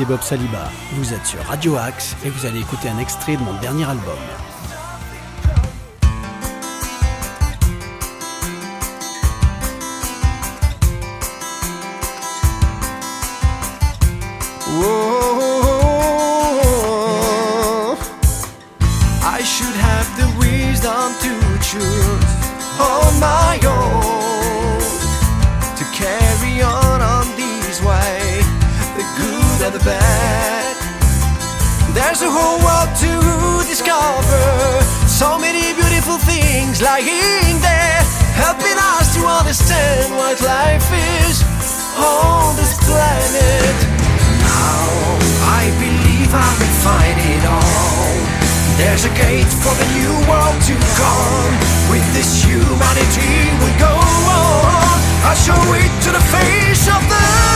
c'est Bob Saliba. Vous êtes sur Radio Axe et vous allez écouter un extrait de mon dernier album. Whoa. I should have the wisdom to choose on my own There's a whole world to discover, so many beautiful things lying there, helping us to understand what life is on this planet. Now I believe I will find it all. There's a gate for the new world to come. With this humanity we go on. I'll show it to the face of the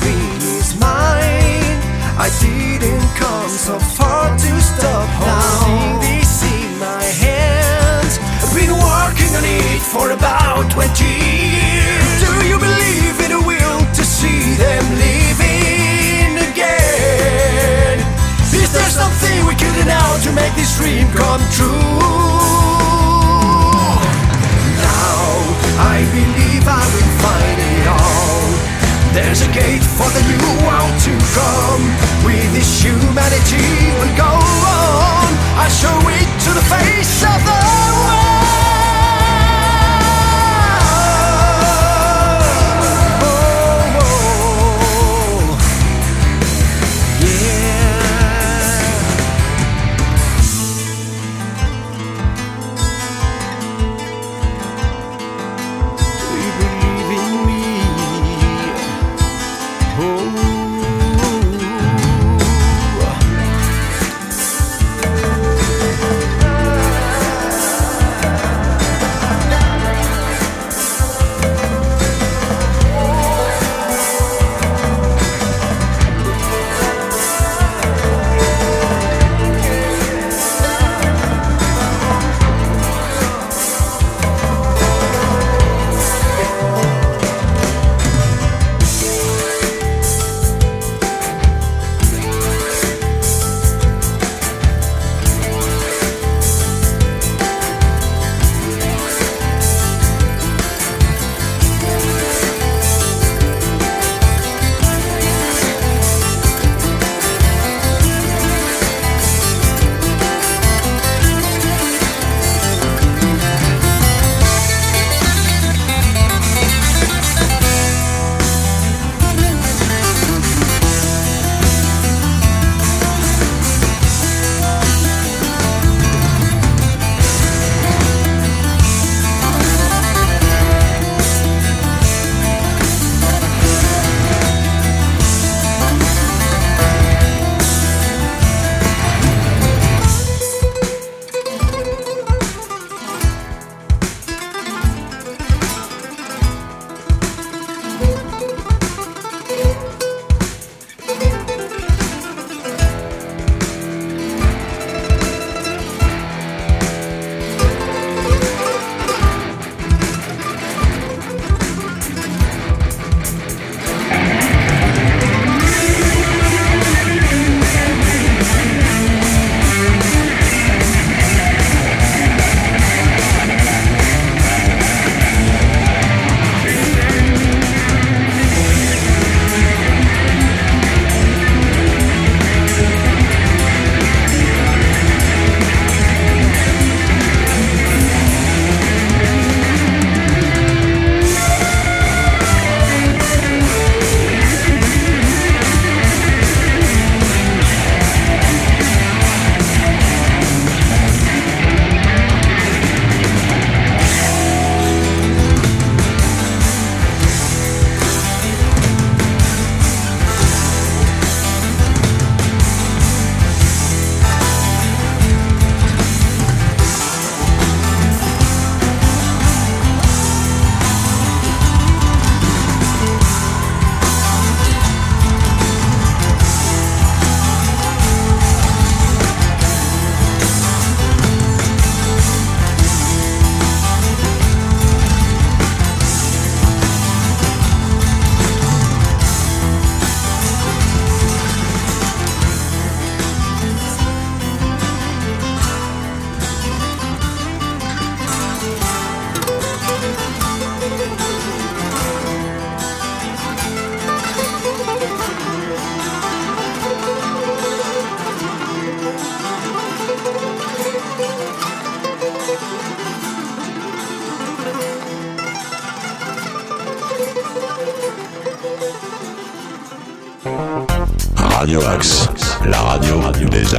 coffee is mine. I didn't come so far to stop holding this in my hands. I've been working on it for about 20 years. Do you believe in a will to see them living again? Is there something we can do now to make this dream come true? Now I believe I will find it. There's a gate for the new world to come. With this humanity will go on. I show it to the face of the world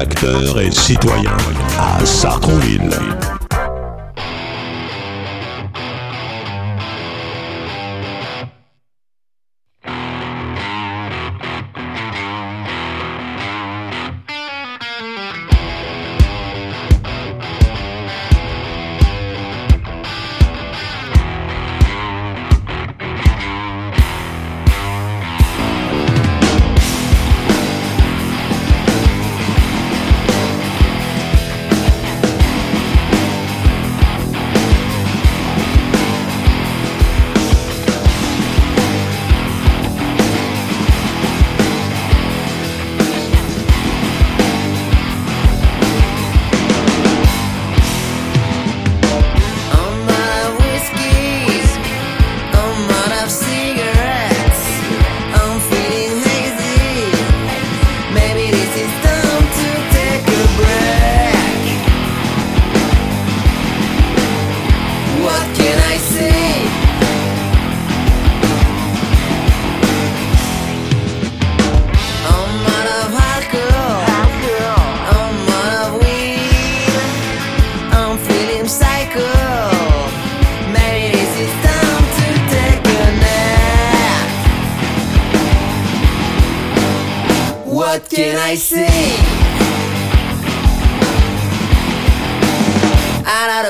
acteurs et citoyens à Sartrouville.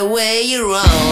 Way you're.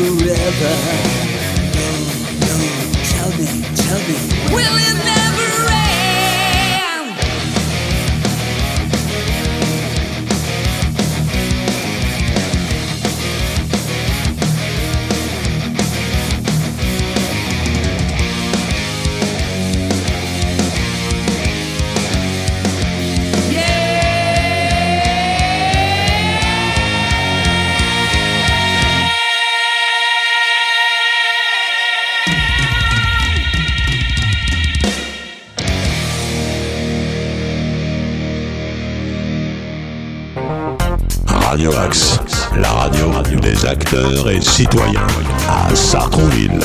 forever. Et citoyens à Sartrouville.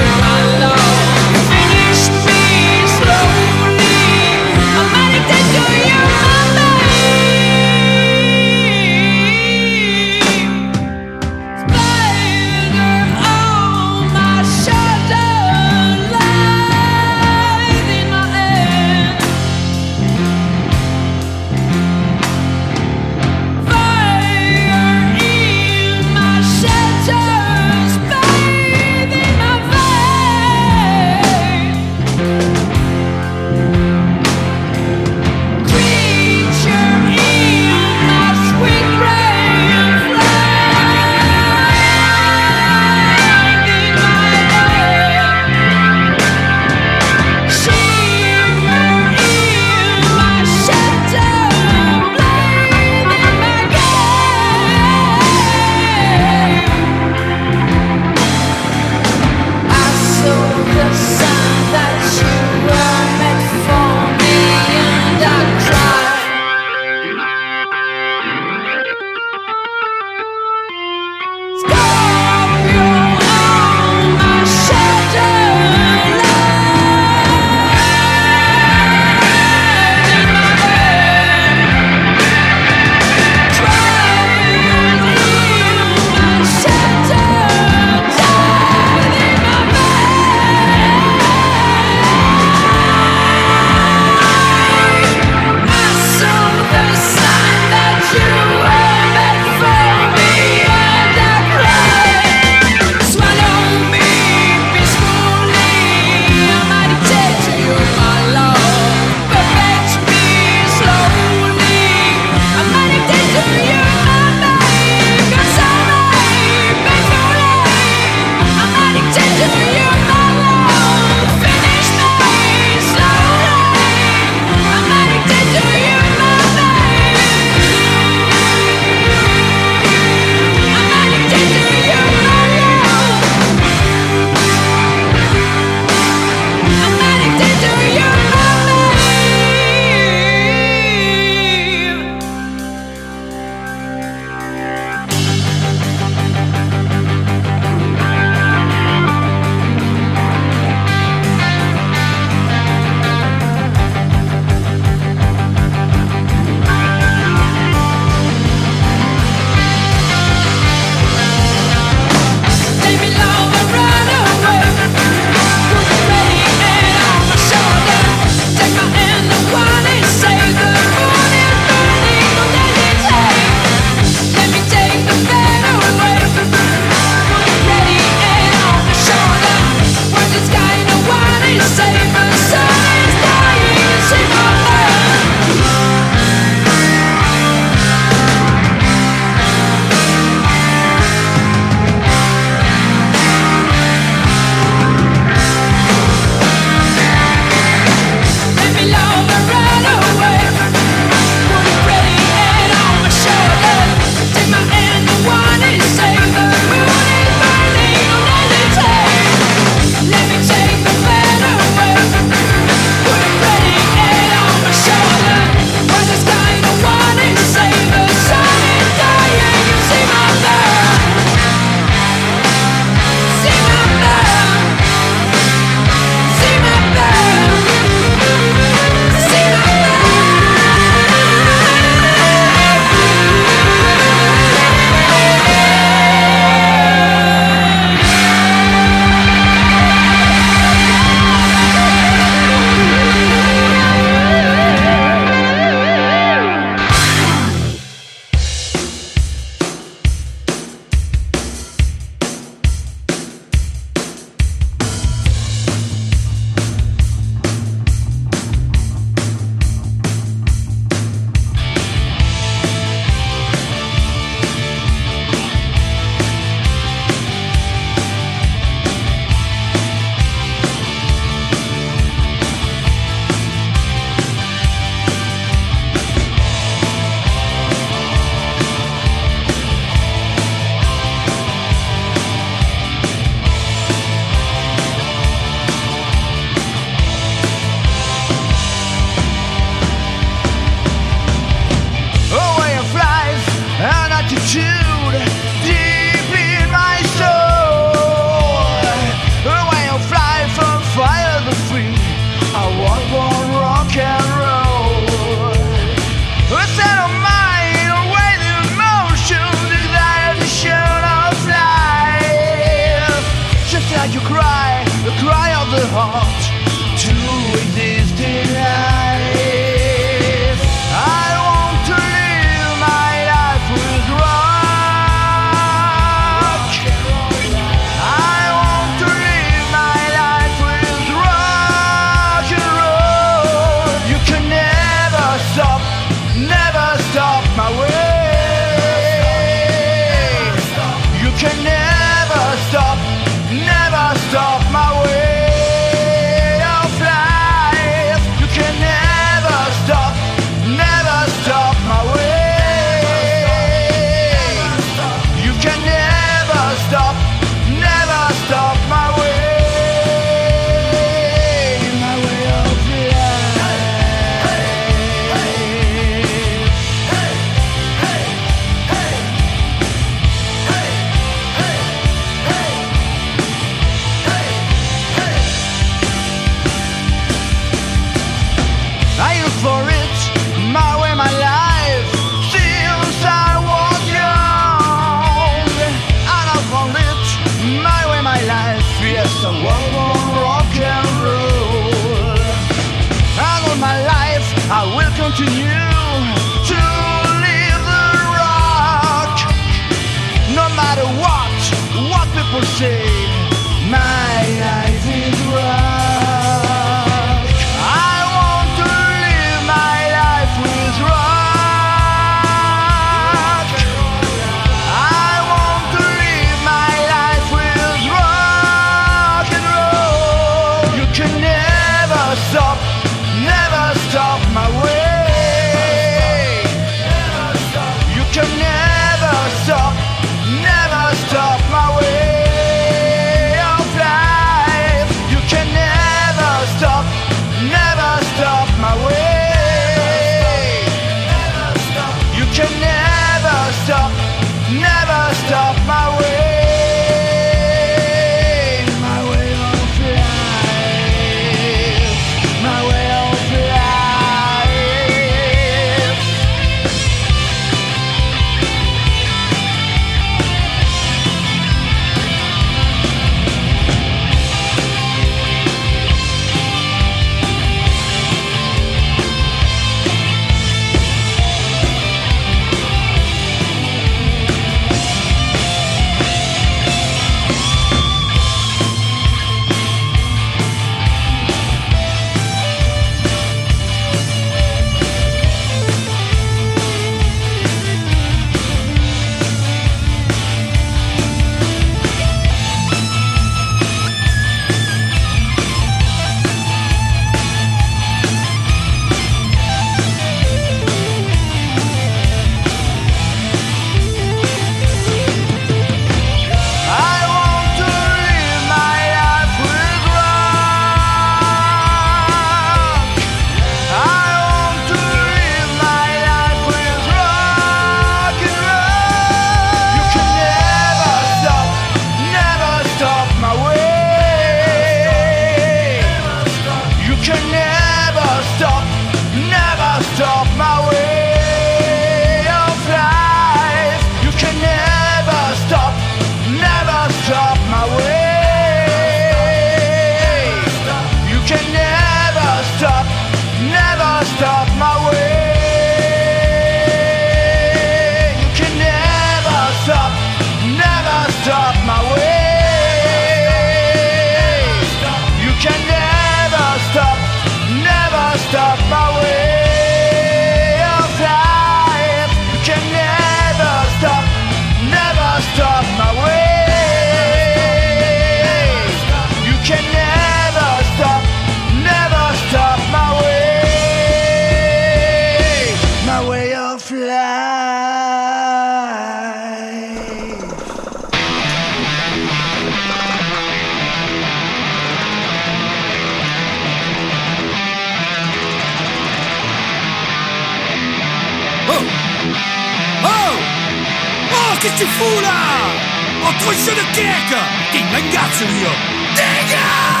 fout là En truc de Kirk T'es une même garde celui-là Dégage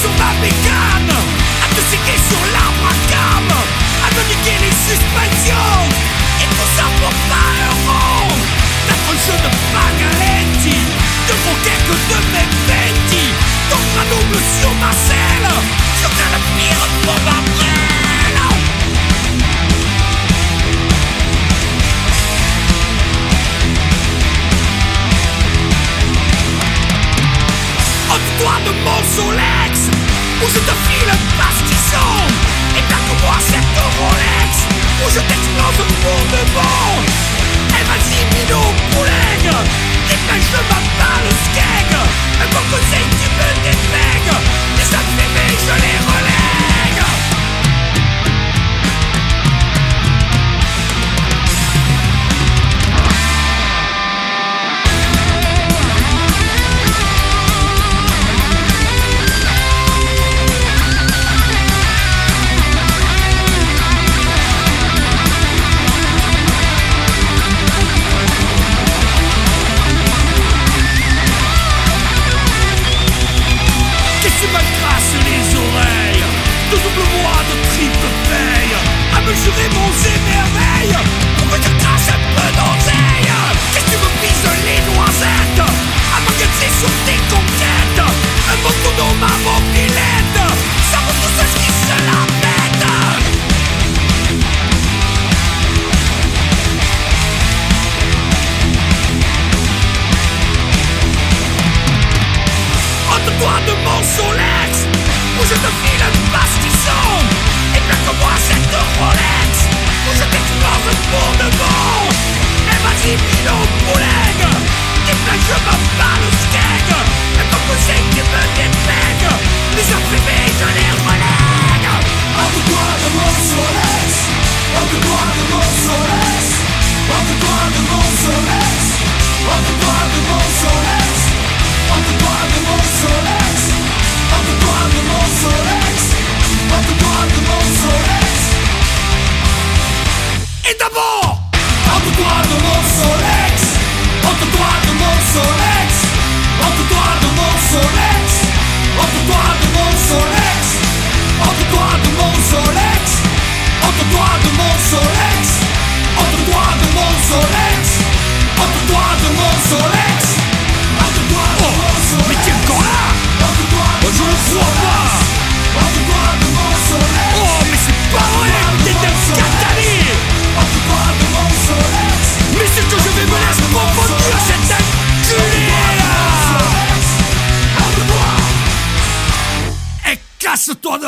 sur ma bécane À te séquer sur l'arbre à les suspensions. Et tout ça pour pas de De de mes bêtises D'autres à double sur ma selle. Je viens le pire pour ma Ôte-toi de mon Solex Où je te file pastisson Et plaque-moi cette Rolex Où je t'explose pour de bon. Vas-y, minot, le skeg Un bon conseil, tu me dépègues Les sacs je les relègue.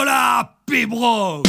la pibro.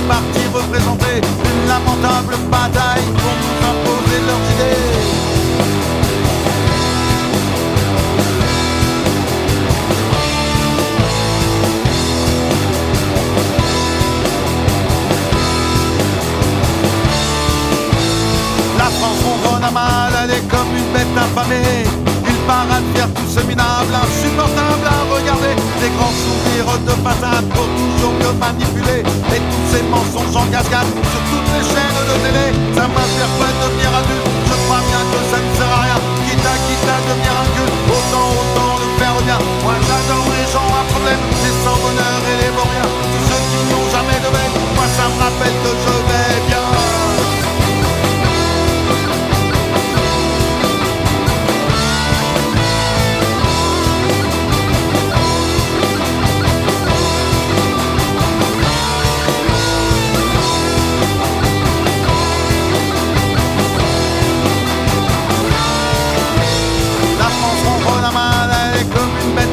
les partis une lamentable bataille pour nous imposer leurs idées. La France ronronne à mal, elle est comme une bête affamée part à faire tout insupportable à regarder. Des grands sourires de façade pour toujours me manipuler. Et tous ces mensonges en cascade sur toutes les chaînes de télé. Ça m'a fait de devenir adulte? Je crois bien que ça ne sert à rien. Quitte à, quitte à devenir un cul. Autant, autant le faire bien. Moi j'adore les gens à problème. Les sans bonheur et les vauriens. Tous ceux qui n'ont jamais de veine. Moi ça me rappelle que je vais.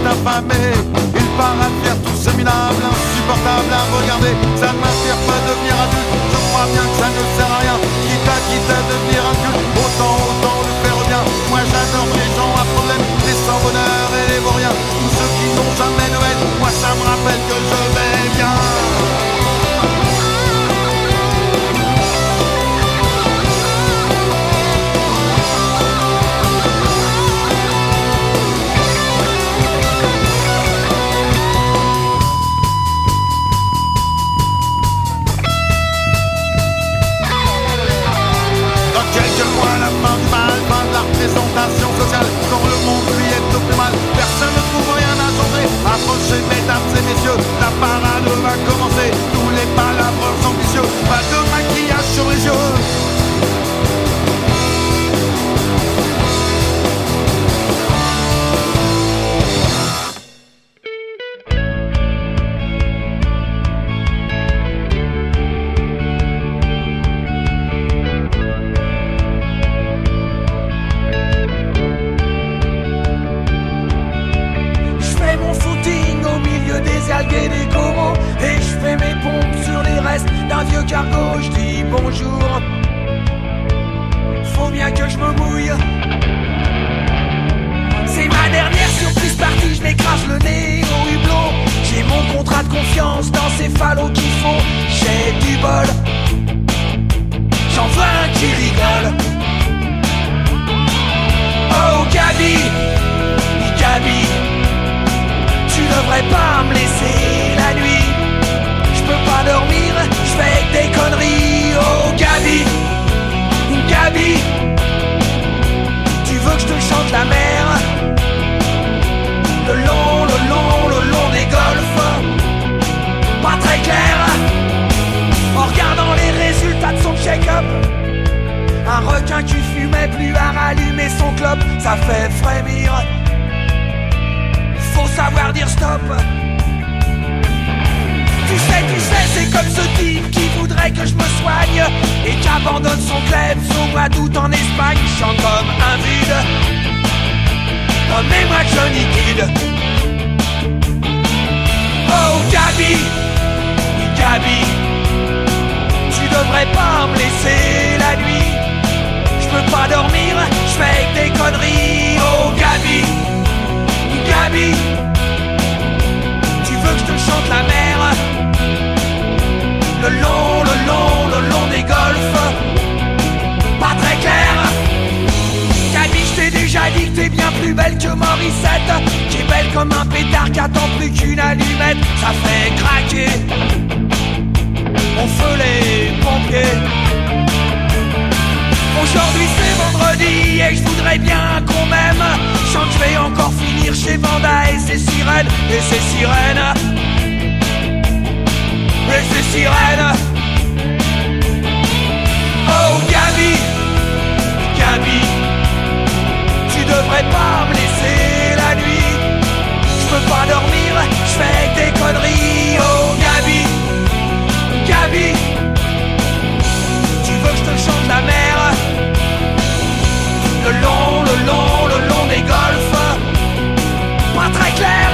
affamé. Il paraît faire tout ce minable, insupportable à regarder. Ça ne m'attire pas devenir adulte, je crois bien que ça ne sert à rien. Quitte à, quitte à devenir adulte, autant, autant le faire bien. Moi j'adore les gens à problème, les sans bonheur ça fait frémir. Faut savoir dire stop. Tu sais, tu sais, c'est comme ce type qui voudrait que je me soigne et qui abandonne son club au mois d'août en Espagne. Je chante comme un vide. Oh, mais moi je liquide. Oh, Gabi, Gabi, tu devrais pas me laisser la nuit peux pas dormir, je fais des conneries. Oh Gabi, Gabi, tu veux que je te chante la mer? Le long, le long, le long des golfs, pas très clair. Gabi, je t'ai déjà dit que t'es bien plus belle que Morissette, qui belle comme un pétard qui attend plus qu'une allumette. Ça fait craquer, on feu les pompiers. Aujourd'hui c'est vendredi et je voudrais bien qu'on m'aime. Chante, je vais encore finir chez Vanda et ses sirènes, et ses sirènes. Et ses sirènes. Oh Gabi, Gabi, tu devrais pas me laisser la nuit. Je peux pas dormir, je fais des conneries. Oh. le champ de la mer. Le long, le long, le long des golfs, Pas très clair.